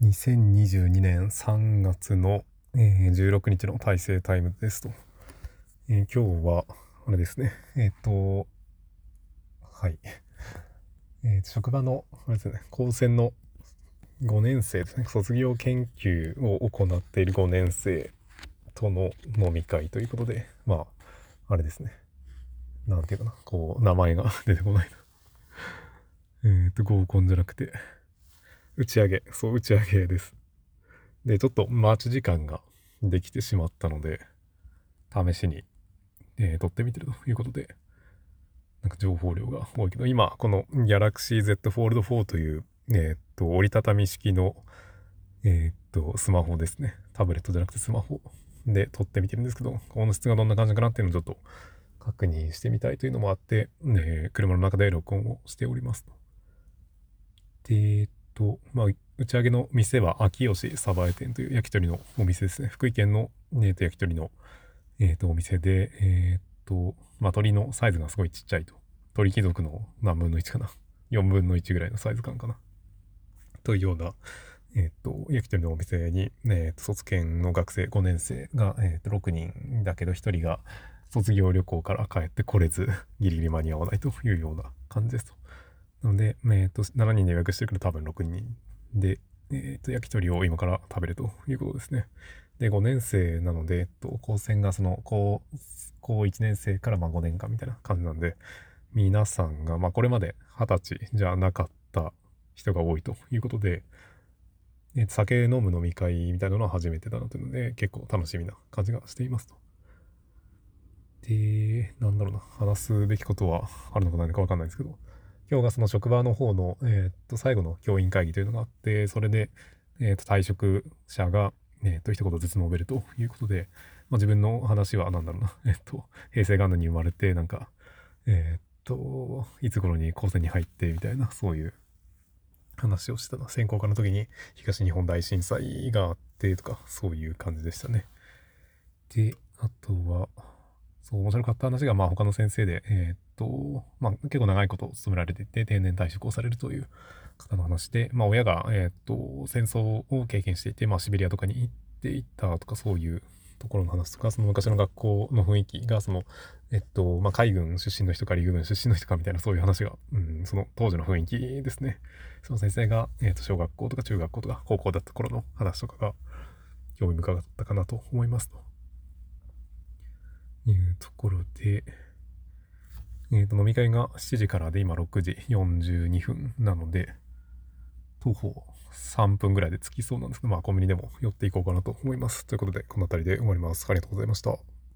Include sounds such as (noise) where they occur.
2022年3月の、えー、16日の大成タイムですと。えー、今日は、あれですね。えっ、と、はい。えー、職場の、あれですね、高専の5年生ですね。卒業研究を行っている5年生との飲み会ということで、まあ、あれですね。なんていうかな。こう、名前が (laughs) 出てこないな。えっと、合コンじゃなくて、打ち上げ、そう、打ち上げです。で、ちょっと待ち時間ができてしまったので、試しに、えー、撮ってみてるということで、なんか情報量が多いけど、今、この Galaxy Z Fold 4という、えー、っと、折りたたみ式の、えー、っと、スマホですね。タブレットじゃなくてスマホで撮ってみてるんですけど、音質がどんな感じかなっていうのをちょっと確認してみたいというのもあって、ね、車の中で録音をしておりますと。で、と、まあ、打ち上げの店は秋吉鯖江店という焼き鳥のお店ですね。福井県の、えー、と焼き鳥の、えー、とお店で、えっ、と、まあ、鳥のサイズがすごいちっちゃいと。鳥貴族の何分の1かな。(laughs) 4分の1ぐらいのサイズ感かな。というような、えっ、と、焼き鳥のお店に、えっ、と、卒検の学生5年生が、えっ、と、6人だけど1人が卒業旅行から帰ってこれず、(laughs) ギリギリ間に合わないというような感じですと。なので、えー、と、7人で予約してるけど多分6人で、えー、と、焼き鳥を今から食べるということですね。で、5年生なので、えっと、高専がその、高、高1年生からまあ5年間みたいな感じなんで、皆さんが、まあこれまで20歳じゃなかった人が多いということで、えー、酒飲む飲み会みたいなのは初めてだなというので、結構楽しみな感じがしていますと。で、なんだろうな、話すべきことはあるのかないのかわかんないですけど、今日がその職場の方の、え、っと、最後の教員会議というのがあって、それで、え、っと、退職者が、え、っと、一言ずつ述べるということで、まあ、自分の話は何だろうな、(laughs) えっと、平成元年に生まれて、なんか、えっと、いつ頃に高専に入って、みたいな、そういう話をしたな。専攻科の時に東日本大震災があってとか、そういう感じでしたね。で、あとは、そう面白かった話が、まあ他の先生で、えー、っと、まあ結構長いこと勤められていて定年退職をされるという方の話で、まあ親が、えー、っと、戦争を経験していて、まあシベリアとかに行っていたとかそういうところの話とか、その昔の学校の雰囲気が、その、えっと、まあ海軍出身の人か陸軍出身の人かみたいなそういう話が、うん、その当時の雰囲気ですね。その先生が、えっと、小学校とか中学校とか高校だった頃の話とかが興味深かったかなと思いますと。いうところで、えっ、ー、と、飲み会が7時からで今6時42分なので、徒歩3分ぐらいで着きそうなんですけど、まあコンビニでも寄っていこうかなと思います。ということで、この辺りで終わります。ありがとうございました。